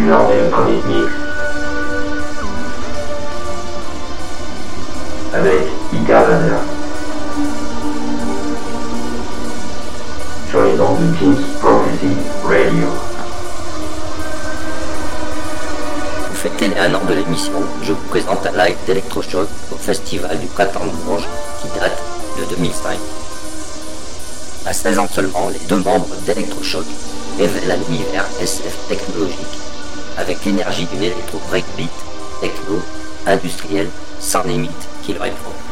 D'électronique mix. Avec Vanner. Sur les ondes de King's Prophecy Radio. Un an de l'émission, je vous présente un live d'électrochoc au festival du Printemps de Bourges qui date de 2005. À 16 ans seulement, les deux membres d'Electrochoc révèlent à l'univers SF technologique avec l'énergie d'une électro breakbeat, techno, industrielle, sans limite qui leur est.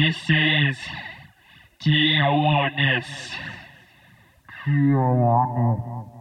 This is Tijuana's. Tijuana.